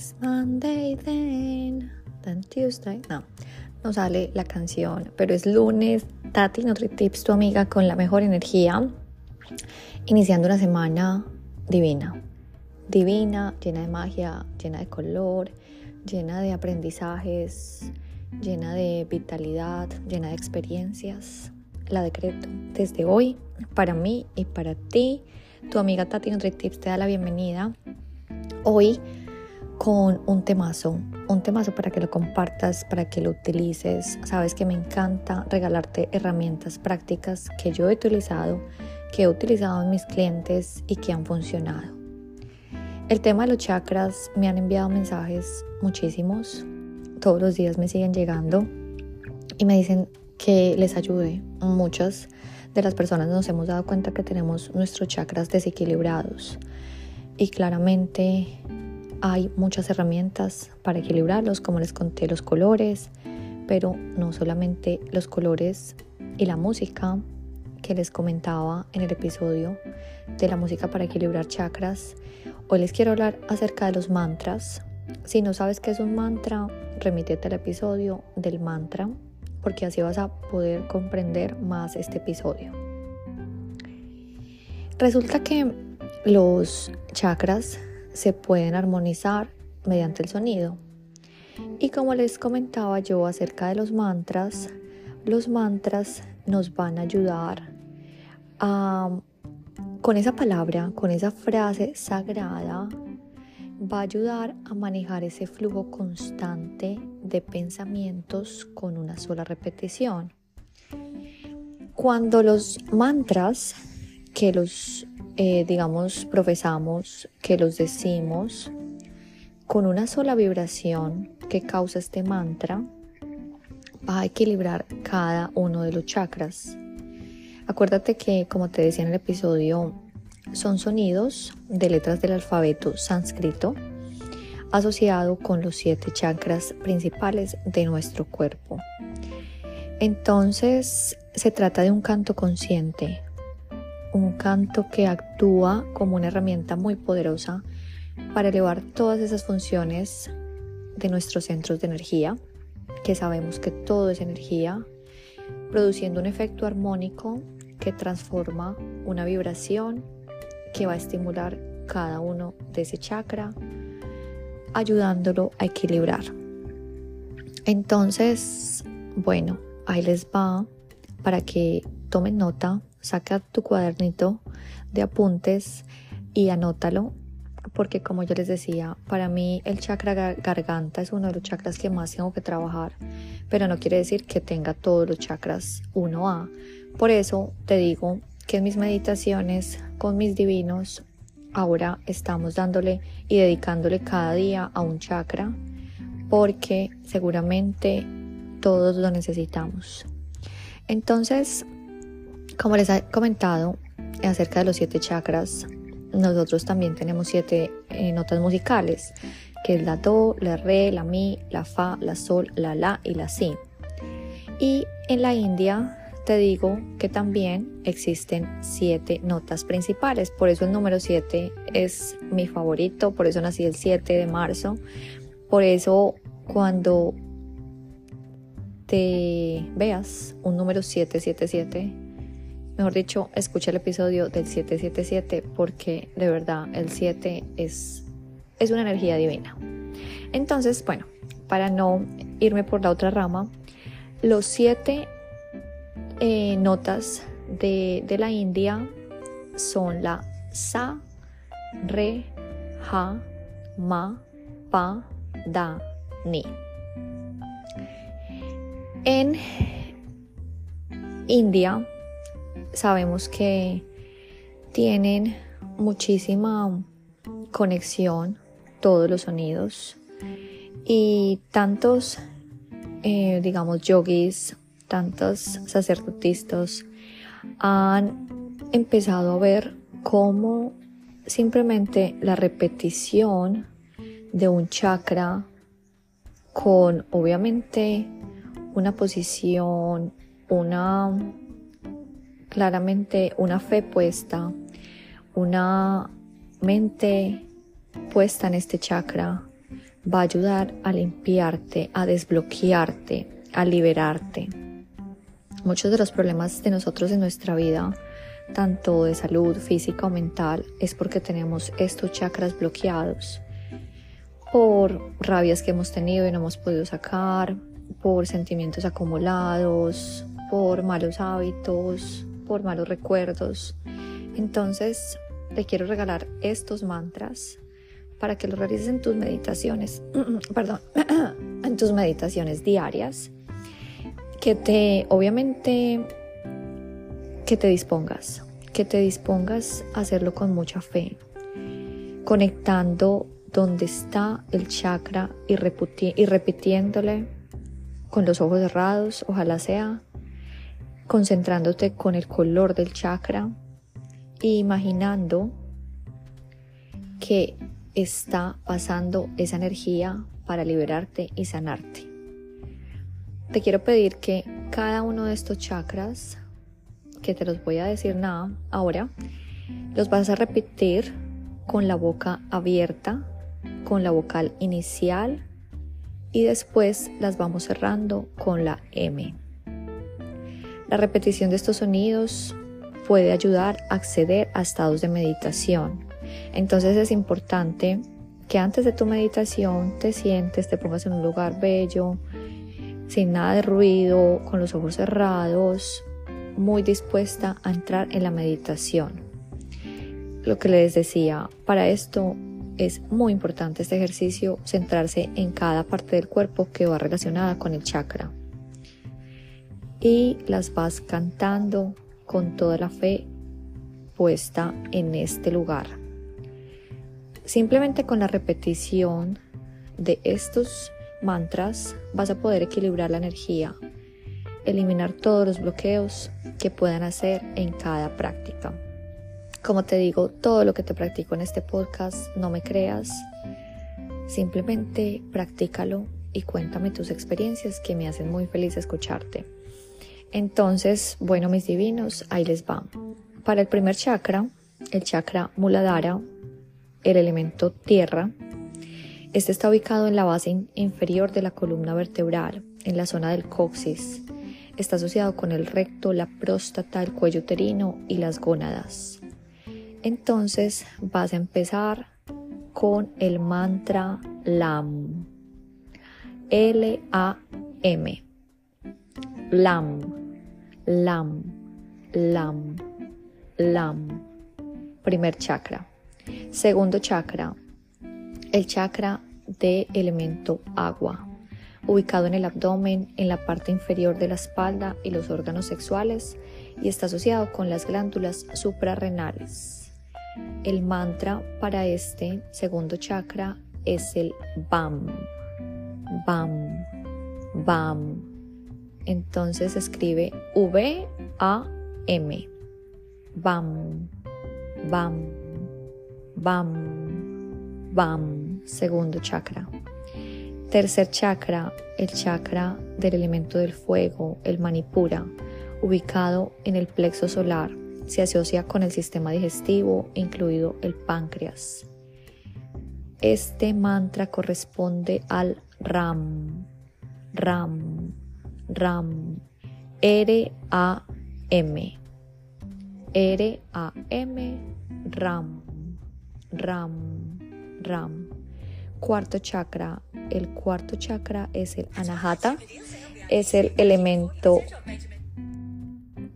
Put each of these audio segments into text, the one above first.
It's Monday then, then Tuesday. No, no sale la canción, pero es lunes. Tati Tips, tu amiga con la mejor energía, iniciando una semana divina. Divina, llena de magia, llena de color, llena de aprendizajes, llena de vitalidad, llena de experiencias. La decreto desde hoy para mí y para ti. Tu amiga Tati Tips te da la bienvenida. Hoy con un temazo, un temazo para que lo compartas, para que lo utilices. Sabes que me encanta regalarte herramientas prácticas que yo he utilizado, que he utilizado en mis clientes y que han funcionado. El tema de los chakras me han enviado mensajes muchísimos, todos los días me siguen llegando y me dicen que les ayude. Muchas de las personas nos hemos dado cuenta que tenemos nuestros chakras desequilibrados y claramente hay muchas herramientas para equilibrarlos, como les conté, los colores, pero no solamente los colores y la música que les comentaba en el episodio de la música para equilibrar chakras. Hoy les quiero hablar acerca de los mantras. Si no sabes qué es un mantra, remítete al episodio del mantra, porque así vas a poder comprender más este episodio. Resulta que los chakras se pueden armonizar mediante el sonido. Y como les comentaba yo acerca de los mantras, los mantras nos van a ayudar a, con esa palabra, con esa frase sagrada, va a ayudar a manejar ese flujo constante de pensamientos con una sola repetición. Cuando los mantras que los eh, digamos, profesamos, que los decimos con una sola vibración que causa este mantra, va a equilibrar cada uno de los chakras. Acuérdate que, como te decía en el episodio, son sonidos de letras del alfabeto sánscrito asociado con los siete chakras principales de nuestro cuerpo. Entonces, se trata de un canto consciente, un canto que actúa como una herramienta muy poderosa para elevar todas esas funciones de nuestros centros de energía, que sabemos que todo es energía, produciendo un efecto armónico que transforma una vibración que va a estimular cada uno de ese chakra, ayudándolo a equilibrar. Entonces, bueno, ahí les va para que tomen nota saca tu cuadernito de apuntes y anótalo, porque como yo les decía, para mí el chakra garganta es uno de los chakras que más tengo que trabajar, pero no quiere decir que tenga todos los chakras 1A. Por eso te digo que en mis meditaciones con mis divinos, ahora estamos dándole y dedicándole cada día a un chakra, porque seguramente todos lo necesitamos. Entonces, como les he comentado acerca de los siete chakras, nosotros también tenemos siete eh, notas musicales, que es la do, la re, la mi, la fa, la sol, la la y la si. Y en la India te digo que también existen siete notas principales, por eso el número siete es mi favorito, por eso nací el 7 de marzo, por eso cuando te veas un número 777 Mejor dicho, escucha el episodio del 777 porque de verdad el 7 es, es una energía divina. Entonces, bueno, para no irme por la otra rama, los siete eh, notas de, de, la India son la Sa, Re, Ja, Ma, Pa, Da, Ni. En India sabemos que tienen muchísima conexión todos los sonidos y tantos, eh, digamos, yogis, tantos sacerdotistas han empezado a ver cómo simplemente la repetición de un chakra con obviamente una posición, una claramente una fe puesta, una mente puesta en este chakra, va a ayudar a limpiarte, a desbloquearte, a liberarte. Muchos de los problemas de nosotros en nuestra vida, tanto de salud física o mental, es porque tenemos estos chakras bloqueados por rabias que hemos tenido y no hemos podido sacar, por sentimientos acumulados, por malos hábitos, por malos recuerdos. Entonces, te quiero regalar estos mantras para que los realices en tus meditaciones, perdón, en tus meditaciones diarias, que te, obviamente, que te dispongas, que te dispongas a hacerlo con mucha fe, conectando donde está el chakra y, y repitiéndole con los ojos cerrados, ojalá sea, concentrándote con el color del chakra e imaginando que está pasando esa energía para liberarte y sanarte. Te quiero pedir que cada uno de estos chakras, que te los voy a decir nada ahora, los vas a repetir con la boca abierta, con la vocal inicial y después las vamos cerrando con la M. La repetición de estos sonidos puede ayudar a acceder a estados de meditación. Entonces es importante que antes de tu meditación te sientes, te pongas en un lugar bello, sin nada de ruido, con los ojos cerrados, muy dispuesta a entrar en la meditación. Lo que les decía, para esto es muy importante este ejercicio, centrarse en cada parte del cuerpo que va relacionada con el chakra. Y las vas cantando con toda la fe puesta en este lugar. Simplemente con la repetición de estos mantras vas a poder equilibrar la energía, eliminar todos los bloqueos que puedan hacer en cada práctica. Como te digo, todo lo que te practico en este podcast, no me creas, simplemente practícalo y cuéntame tus experiencias que me hacen muy feliz escucharte. Entonces, bueno, mis divinos, ahí les va. Para el primer chakra, el chakra Muladhara, el elemento tierra, este está ubicado en la base inferior de la columna vertebral, en la zona del coxis. Está asociado con el recto, la próstata, el cuello uterino y las gónadas. Entonces vas a empezar con el mantra LAM. L-A-M. LAM. LAM. LAM. LAM. Primer chakra. Segundo chakra. El chakra de elemento agua, ubicado en el abdomen, en la parte inferior de la espalda y los órganos sexuales, y está asociado con las glándulas suprarrenales. El mantra para este segundo chakra es el BAM. BAM. BAM. Entonces escribe V-A-M. BAM. BAM. BAM. BAM. Segundo chakra. Tercer chakra, el chakra del elemento del fuego, el manipura, ubicado en el plexo solar se asocia con el sistema digestivo, incluido el páncreas. Este mantra corresponde al RAM, RAM, RAM, R-A-M, R-A-M, RAM, RAM, RAM. Cuarto chakra, el cuarto chakra es el Anahata, es el elemento,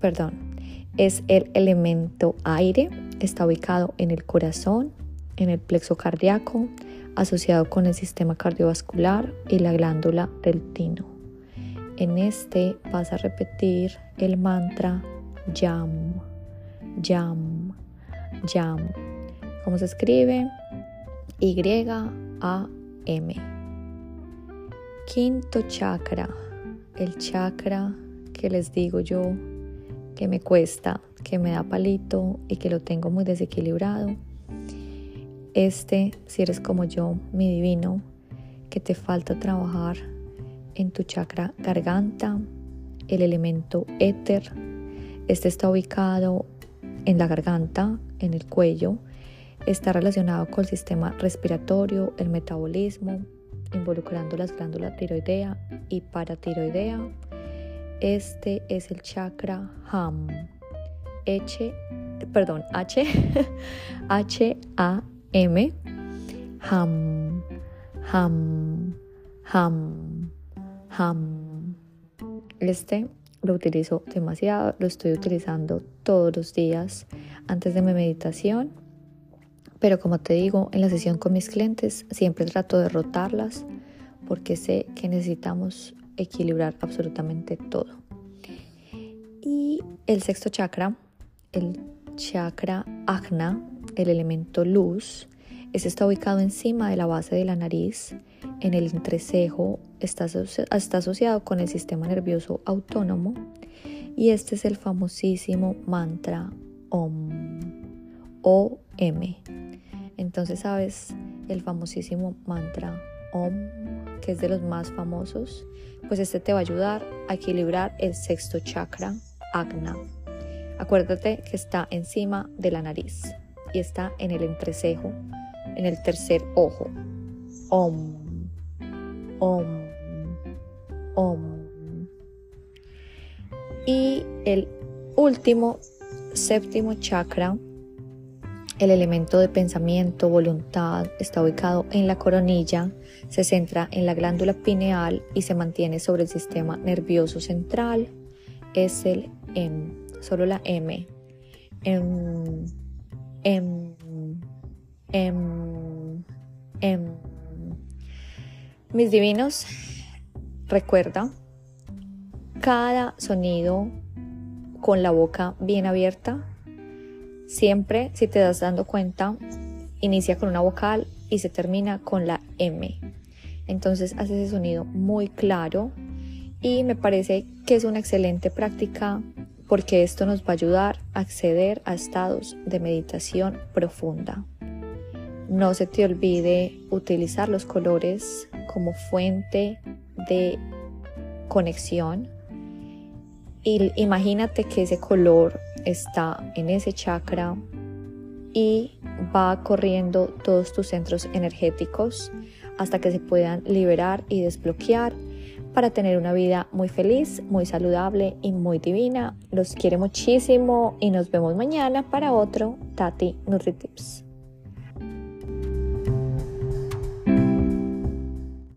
perdón, es el elemento aire, está ubicado en el corazón, en el plexo cardíaco, asociado con el sistema cardiovascular y la glándula del tino. En este vas a repetir el mantra YAM, YAM, YAM. ¿Cómo se escribe? Y-A-M. Quinto chakra, el chakra que les digo yo que me cuesta, que me da palito y que lo tengo muy desequilibrado. Este, si eres como yo, mi divino, que te falta trabajar en tu chakra garganta, el elemento éter. Este está ubicado en la garganta, en el cuello. Está relacionado con el sistema respiratorio, el metabolismo, involucrando las glándulas tiroidea y paratiroidea. Este es el chakra HAM. H, perdón, H, H, A, M. HAM, HAM, HAM, Este lo utilizo demasiado, lo estoy utilizando todos los días antes de mi meditación pero como te digo, en la sesión con mis clientes siempre trato de rotarlas porque sé que necesitamos equilibrar absolutamente todo. Y el sexto chakra, el chakra Agna, el elemento luz, ese está ubicado encima de la base de la nariz, en el entrecejo, está, está asociado con el sistema nervioso autónomo y este es el famosísimo mantra OM. OM entonces, ¿sabes? El famosísimo mantra OM, que es de los más famosos, pues este te va a ayudar a equilibrar el sexto chakra, Agna. Acuérdate que está encima de la nariz y está en el entrecejo, en el tercer ojo. Om, Om, Om. Y el último, séptimo chakra, el elemento de pensamiento, voluntad, está ubicado en la coronilla, se centra en la glándula pineal y se mantiene sobre el sistema nervioso central. Es el M, solo la M. M, M, M, M. Mis divinos, recuerda, cada sonido con la boca bien abierta Siempre, si te das dando cuenta, inicia con una vocal y se termina con la M. Entonces hace ese sonido muy claro y me parece que es una excelente práctica porque esto nos va a ayudar a acceder a estados de meditación profunda. No se te olvide utilizar los colores como fuente de conexión. Y imagínate que ese color está en ese chakra y va corriendo todos tus centros energéticos hasta que se puedan liberar y desbloquear para tener una vida muy feliz, muy saludable y muy divina. Los quiero muchísimo y nos vemos mañana para otro Tati NutriTips.